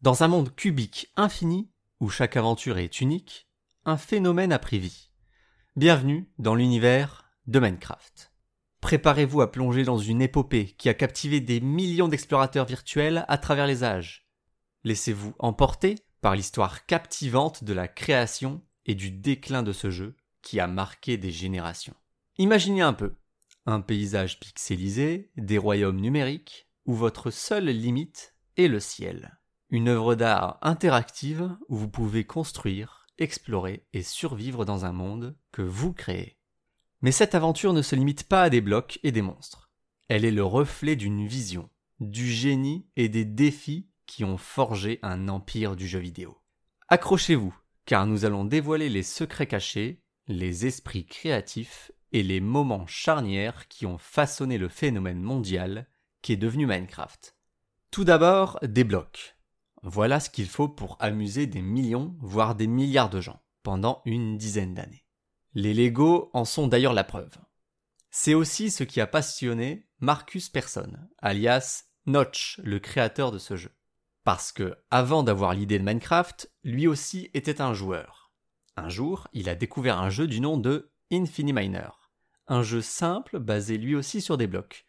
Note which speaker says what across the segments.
Speaker 1: Dans un monde cubique infini, où chaque aventure est unique, un phénomène a pris vie. Bienvenue dans l'univers de Minecraft. Préparez-vous à plonger dans une épopée qui a captivé des millions d'explorateurs virtuels à travers les âges. Laissez-vous emporter par l'histoire captivante de la création et du déclin de ce jeu qui a marqué des générations. Imaginez un peu un paysage pixelisé, des royaumes numériques, où votre seule limite est le ciel. Une œuvre d'art interactive où vous pouvez construire, explorer et survivre dans un monde que vous créez. Mais cette aventure ne se limite pas à des blocs et des monstres. Elle est le reflet d'une vision, du génie et des défis qui ont forgé un empire du jeu vidéo. Accrochez-vous, car nous allons dévoiler les secrets cachés, les esprits créatifs et les moments charnières qui ont façonné le phénomène mondial qui est devenu Minecraft. Tout d'abord, des blocs. Voilà ce qu'il faut pour amuser des millions, voire des milliards de gens, pendant une dizaine d'années. Les Lego en sont d'ailleurs la preuve. C'est aussi ce qui a passionné Marcus Persson, alias Notch, le créateur de ce jeu. Parce que, avant d'avoir l'idée de Minecraft, lui aussi était un joueur. Un jour, il a découvert un jeu du nom de Infiniminer. Un jeu simple basé lui aussi sur des blocs.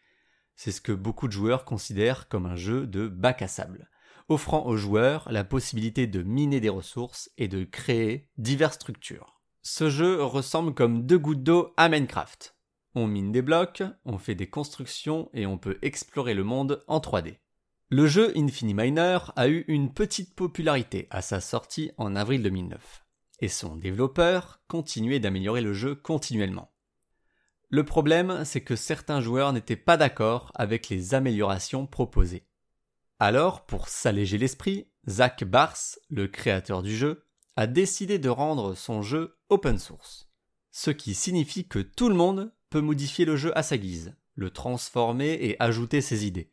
Speaker 1: C'est ce que beaucoup de joueurs considèrent comme un jeu de bac à sable offrant aux joueurs la possibilité de miner des ressources et de créer diverses structures. Ce jeu ressemble comme deux gouttes d'eau à Minecraft. On mine des blocs, on fait des constructions et on peut explorer le monde en 3D. Le jeu Infiniminer a eu une petite popularité à sa sortie en avril 2009, et son développeur continuait d'améliorer le jeu continuellement. Le problème, c'est que certains joueurs n'étaient pas d'accord avec les améliorations proposées. Alors, pour s'alléger l'esprit, Zach Bars, le créateur du jeu, a décidé de rendre son jeu open source. Ce qui signifie que tout le monde peut modifier le jeu à sa guise, le transformer et ajouter ses idées.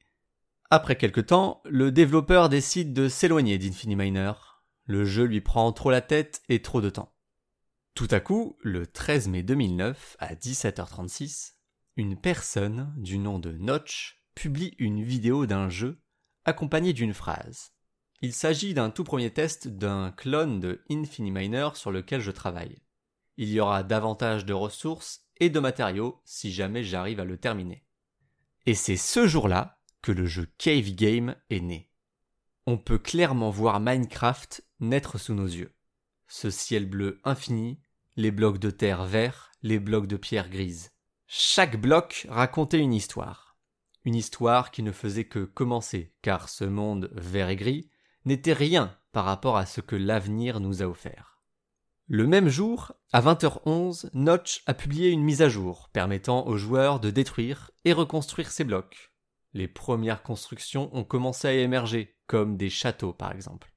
Speaker 1: Après quelque temps, le développeur décide de s'éloigner d'Infiniminer. Le jeu lui prend trop la tête et trop de temps. Tout à coup, le 13 mai 2009, à 17h36, une personne du nom de Notch publie une vidéo d'un jeu accompagné d'une phrase. Il s'agit d'un tout premier test d'un clone de Infiniminer sur lequel je travaille. Il y aura davantage de ressources et de matériaux si jamais j'arrive à le terminer. Et c'est ce jour-là que le jeu Cave Game est né. On peut clairement voir Minecraft naître sous nos yeux. Ce ciel bleu infini, les blocs de terre verts, les blocs de pierre grise. Chaque bloc racontait une histoire. Une histoire qui ne faisait que commencer, car ce monde vert et gris n'était rien par rapport à ce que l'avenir nous a offert. Le même jour, à 20h11, Notch a publié une mise à jour permettant aux joueurs de détruire et reconstruire ces blocs. Les premières constructions ont commencé à émerger, comme des châteaux par exemple.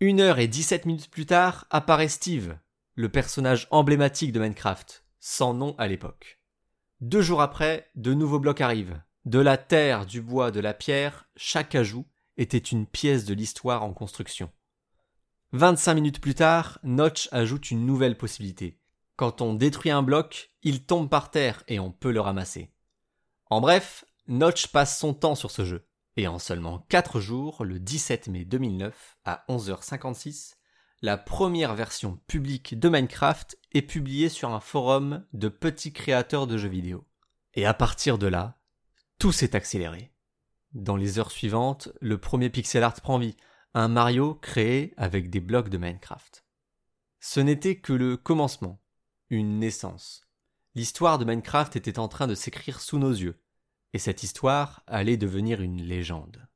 Speaker 1: Une heure et dix-sept minutes plus tard apparaît Steve, le personnage emblématique de Minecraft, sans nom à l'époque. Deux jours après, de nouveaux blocs arrivent, de la terre, du bois, de la pierre, chaque ajout était une pièce de l'histoire en construction. 25 minutes plus tard, Notch ajoute une nouvelle possibilité. Quand on détruit un bloc, il tombe par terre et on peut le ramasser. En bref, Notch passe son temps sur ce jeu. Et en seulement 4 jours, le 17 mai 2009, à 11h56, la première version publique de Minecraft est publiée sur un forum de petits créateurs de jeux vidéo. Et à partir de là, tout s'est accéléré. Dans les heures suivantes, le premier pixel art prend vie, un Mario créé avec des blocs de Minecraft. Ce n'était que le commencement, une naissance. L'histoire de Minecraft était en train de s'écrire sous nos yeux, et cette histoire allait devenir une légende.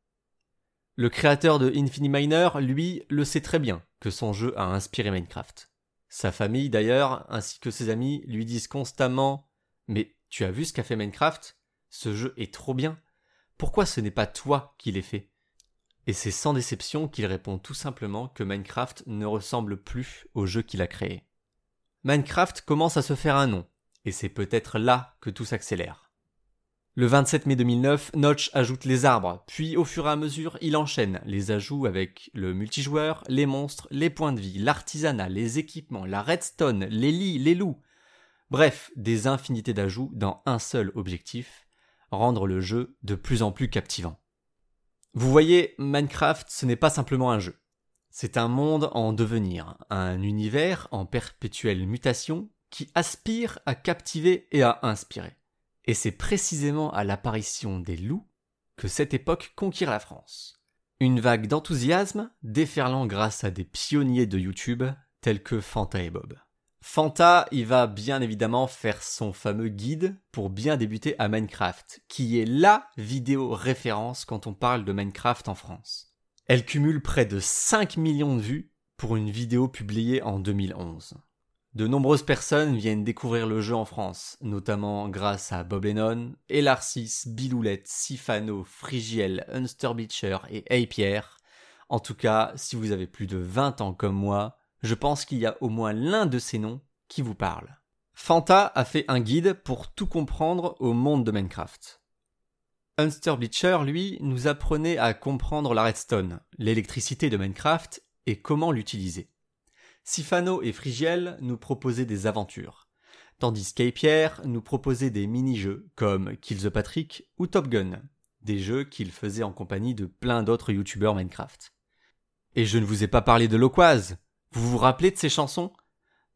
Speaker 1: Le créateur de Infiniminer, lui, le sait très bien que son jeu a inspiré Minecraft. Sa famille, d'ailleurs, ainsi que ses amis, lui disent constamment Mais tu as vu ce qu'a fait Minecraft? Ce jeu est trop bien. Pourquoi ce n'est pas toi qui l'ai fait? Et c'est sans déception qu'il répond tout simplement que Minecraft ne ressemble plus au jeu qu'il a créé. Minecraft commence à se faire un nom, et c'est peut-être là que tout s'accélère. Le 27 mai 2009, Notch ajoute les arbres, puis au fur et à mesure, il enchaîne les ajouts avec le multijoueur, les monstres, les points de vie, l'artisanat, les équipements, la redstone, les lits, les loups. Bref, des infinités d'ajouts dans un seul objectif, rendre le jeu de plus en plus captivant. Vous voyez, Minecraft, ce n'est pas simplement un jeu. C'est un monde en devenir, un univers en perpétuelle mutation qui aspire à captiver et à inspirer. Et c'est précisément à l'apparition des loups que cette époque conquiert la France. Une vague d'enthousiasme déferlant grâce à des pionniers de YouTube tels que Fanta et Bob. Fanta, il va bien évidemment faire son fameux guide pour bien débuter à Minecraft, qui est LA vidéo référence quand on parle de Minecraft en France. Elle cumule près de 5 millions de vues pour une vidéo publiée en 2011. De nombreuses personnes viennent découvrir le jeu en France, notamment grâce à Bob Lennon, Elarcis, Biloulette, Sifano, Frigiel, Unsterbeacher et Hey. En tout cas, si vous avez plus de 20 ans comme moi, je pense qu'il y a au moins l'un de ces noms qui vous parle. Fanta a fait un guide pour tout comprendre au monde de Minecraft. Unsterbeacher, lui, nous apprenait à comprendre la redstone, l'électricité de Minecraft et comment l'utiliser. Sifano et Frigiel nous proposaient des aventures, tandis qu'Apier nous proposait des mini-jeux comme Kill the Patrick ou Top Gun, des jeux qu'il faisait en compagnie de plein d'autres youtubeurs Minecraft. Et je ne vous ai pas parlé de Loquaz. Vous vous rappelez de ces chansons?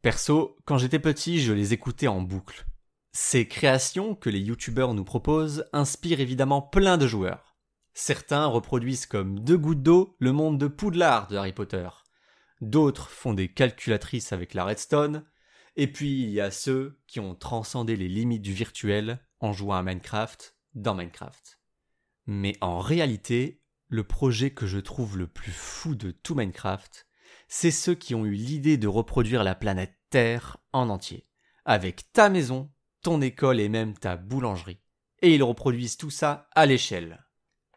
Speaker 1: Perso, quand j'étais petit, je les écoutais en boucle. Ces créations que les youtubeurs nous proposent inspirent évidemment plein de joueurs. Certains reproduisent comme deux gouttes d'eau le monde de Poudlard de Harry Potter d'autres font des calculatrices avec la redstone, et puis il y a ceux qui ont transcendé les limites du virtuel en jouant à Minecraft dans Minecraft. Mais en réalité, le projet que je trouve le plus fou de tout Minecraft, c'est ceux qui ont eu l'idée de reproduire la planète Terre en entier, avec ta maison, ton école et même ta boulangerie. Et ils reproduisent tout ça à l'échelle.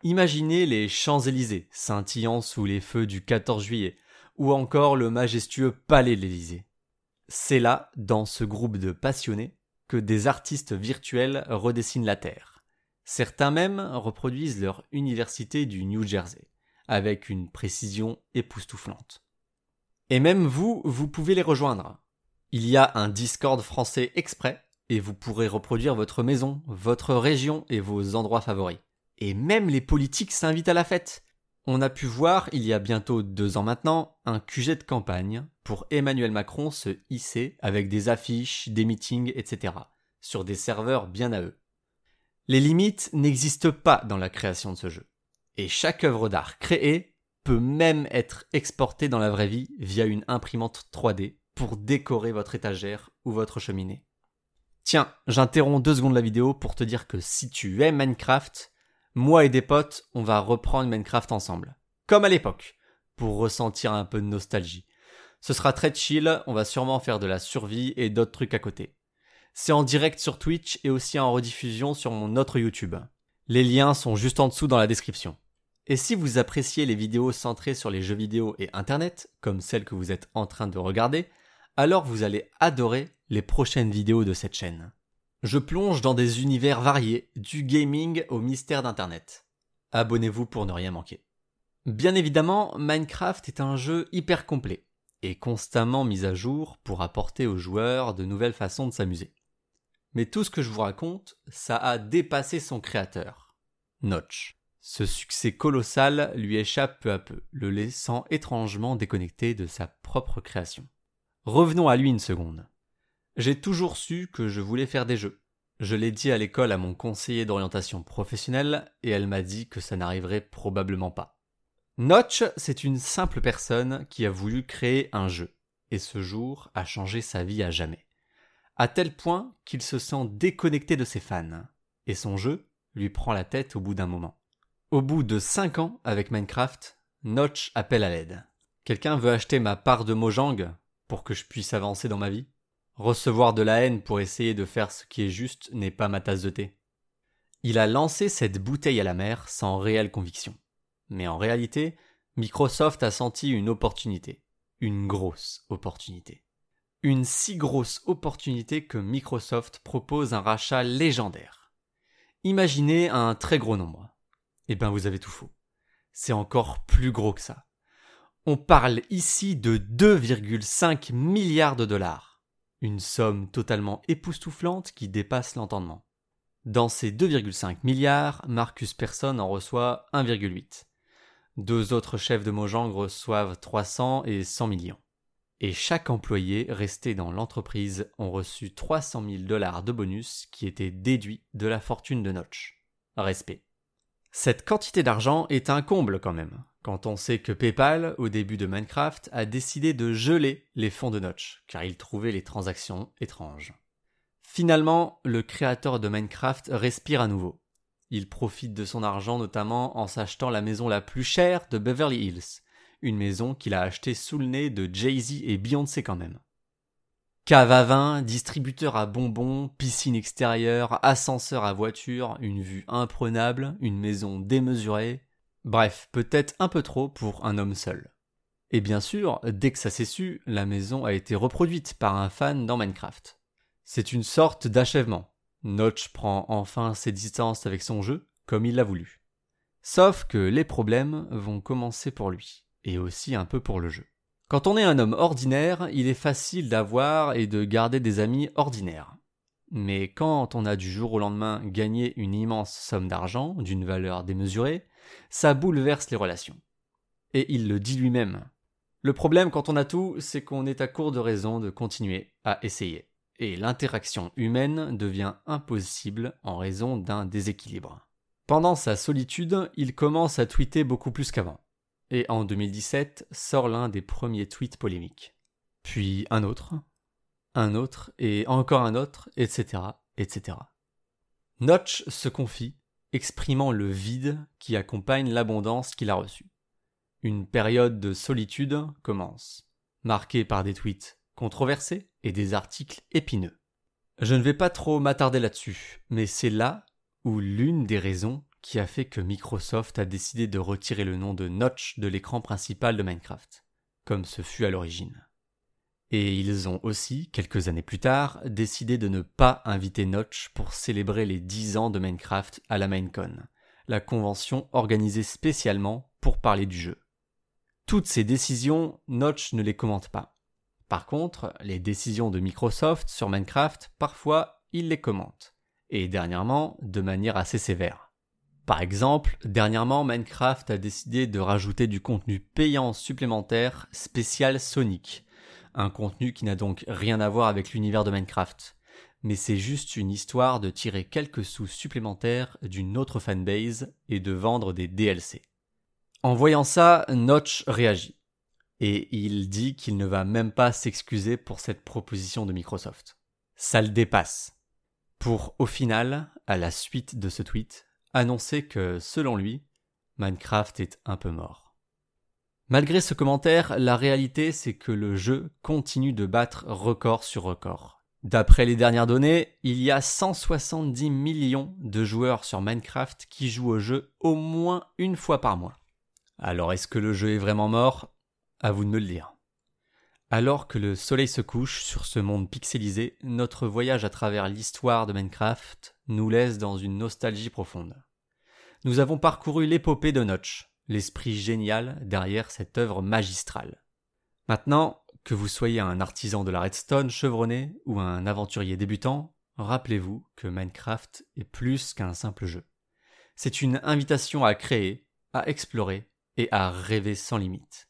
Speaker 1: Imaginez les Champs-Élysées scintillant sous les feux du 14 juillet, ou encore le majestueux Palais de l'Élysée. C'est là, dans ce groupe de passionnés, que des artistes virtuels redessinent la Terre. Certains même reproduisent leur université du New Jersey, avec une précision époustouflante. Et même vous, vous pouvez les rejoindre. Il y a un Discord français exprès, et vous pourrez reproduire votre maison, votre région et vos endroits favoris. Et même les politiques s'invitent à la fête. On a pu voir, il y a bientôt deux ans maintenant, un QG de campagne pour Emmanuel Macron se hisser avec des affiches, des meetings, etc. sur des serveurs bien à eux. Les limites n'existent pas dans la création de ce jeu. Et chaque œuvre d'art créée peut même être exportée dans la vraie vie via une imprimante 3D pour décorer votre étagère ou votre cheminée. Tiens, j'interromps deux secondes la vidéo pour te dire que si tu aimes Minecraft, moi et des potes, on va reprendre Minecraft ensemble. Comme à l'époque, pour ressentir un peu de nostalgie. Ce sera très chill, on va sûrement faire de la survie et d'autres trucs à côté. C'est en direct sur Twitch et aussi en rediffusion sur mon autre YouTube. Les liens sont juste en dessous dans la description. Et si vous appréciez les vidéos centrées sur les jeux vidéo et Internet, comme celle que vous êtes en train de regarder, alors vous allez adorer les prochaines vidéos de cette chaîne. Je plonge dans des univers variés, du gaming au mystère d'Internet. Abonnez-vous pour ne rien manquer. Bien évidemment, Minecraft est un jeu hyper complet et constamment mis à jour pour apporter aux joueurs de nouvelles façons de s'amuser. Mais tout ce que je vous raconte, ça a dépassé son créateur, Notch. Ce succès colossal lui échappe peu à peu, le laissant étrangement déconnecté de sa propre création. Revenons à lui une seconde. J'ai toujours su que je voulais faire des jeux. Je l'ai dit à l'école à mon conseiller d'orientation professionnelle et elle m'a dit que ça n'arriverait probablement pas. Notch, c'est une simple personne qui a voulu créer un jeu et ce jour a changé sa vie à jamais. À tel point qu'il se sent déconnecté de ses fans et son jeu lui prend la tête au bout d'un moment. Au bout de 5 ans avec Minecraft, Notch appelle à l'aide. Quelqu'un veut acheter ma part de Mojang pour que je puisse avancer dans ma vie? Recevoir de la haine pour essayer de faire ce qui est juste n'est pas ma tasse de thé. Il a lancé cette bouteille à la mer sans réelle conviction. Mais en réalité, Microsoft a senti une opportunité. Une grosse opportunité. Une si grosse opportunité que Microsoft propose un rachat légendaire. Imaginez un très gros nombre. Eh bien vous avez tout faux. C'est encore plus gros que ça. On parle ici de 2,5 milliards de dollars une somme totalement époustouflante qui dépasse l'entendement. Dans ces 2,5 milliards, Marcus Persson en reçoit 1,8. Deux autres chefs de Mojang reçoivent 300 et 100 millions. Et chaque employé resté dans l'entreprise ont reçu 300 000 dollars de bonus qui étaient déduits de la fortune de Notch. Respect. Cette quantité d'argent est un comble quand même, quand on sait que PayPal, au début de Minecraft, a décidé de geler les fonds de Notch, car il trouvait les transactions étranges. Finalement, le créateur de Minecraft respire à nouveau. Il profite de son argent notamment en s'achetant la maison la plus chère de Beverly Hills, une maison qu'il a achetée sous le nez de Jay-Z et Beyoncé quand même. Cave à vin, distributeur à bonbons, piscine extérieure, ascenseur à voiture, une vue imprenable, une maison démesurée. Bref, peut-être un peu trop pour un homme seul. Et bien sûr, dès que ça s'est su, la maison a été reproduite par un fan dans Minecraft. C'est une sorte d'achèvement. Notch prend enfin ses distances avec son jeu, comme il l'a voulu. Sauf que les problèmes vont commencer pour lui, et aussi un peu pour le jeu. Quand on est un homme ordinaire, il est facile d'avoir et de garder des amis ordinaires. Mais quand on a du jour au lendemain gagné une immense somme d'argent, d'une valeur démesurée, ça bouleverse les relations. Et il le dit lui-même. Le problème quand on a tout, c'est qu'on est à court de raisons de continuer à essayer et l'interaction humaine devient impossible en raison d'un déséquilibre. Pendant sa solitude, il commence à tweeter beaucoup plus qu'avant. Et en 2017 sort l'un des premiers tweets polémiques. Puis un autre, un autre, et encore un autre, etc., etc. Notch se confie, exprimant le vide qui accompagne l'abondance qu'il a reçue. Une période de solitude commence, marquée par des tweets controversés et des articles épineux. Je ne vais pas trop m'attarder là-dessus, mais c'est là où l'une des raisons qui a fait que Microsoft a décidé de retirer le nom de Notch de l'écran principal de Minecraft, comme ce fut à l'origine. Et ils ont aussi, quelques années plus tard, décidé de ne pas inviter Notch pour célébrer les 10 ans de Minecraft à la Minecon, la convention organisée spécialement pour parler du jeu. Toutes ces décisions, Notch ne les commente pas. Par contre, les décisions de Microsoft sur Minecraft, parfois, il les commente. Et dernièrement, de manière assez sévère. Par exemple, dernièrement, Minecraft a décidé de rajouter du contenu payant supplémentaire spécial Sonic. Un contenu qui n'a donc rien à voir avec l'univers de Minecraft. Mais c'est juste une histoire de tirer quelques sous supplémentaires d'une autre fanbase et de vendre des DLC. En voyant ça, Notch réagit et il dit qu'il ne va même pas s'excuser pour cette proposition de Microsoft. Ça le dépasse. Pour, au final, à la suite de ce tweet, annoncer que, selon lui, Minecraft est un peu mort. Malgré ce commentaire, la réalité c'est que le jeu continue de battre record sur record. D'après les dernières données, il y a 170 millions de joueurs sur Minecraft qui jouent au jeu au moins une fois par mois. Alors est-ce que le jeu est vraiment mort? À vous de me le dire. Alors que le soleil se couche sur ce monde pixelisé, notre voyage à travers l'histoire de Minecraft nous laisse dans une nostalgie profonde. Nous avons parcouru l'épopée de Notch, l'esprit génial derrière cette œuvre magistrale. Maintenant, que vous soyez un artisan de la redstone chevronné ou un aventurier débutant, rappelez-vous que Minecraft est plus qu'un simple jeu. C'est une invitation à créer, à explorer et à rêver sans limite.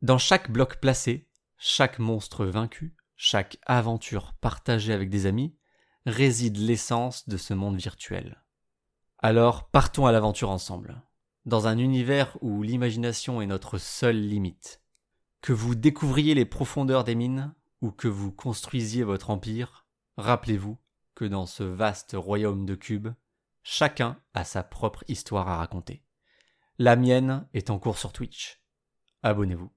Speaker 1: Dans chaque bloc placé, chaque monstre vaincu, chaque aventure partagée avec des amis, réside l'essence de ce monde virtuel. Alors partons à l'aventure ensemble, dans un univers où l'imagination est notre seule limite. Que vous découvriez les profondeurs des mines ou que vous construisiez votre empire, rappelez-vous que dans ce vaste royaume de cubes, chacun a sa propre histoire à raconter. La mienne est en cours sur Twitch. Abonnez-vous.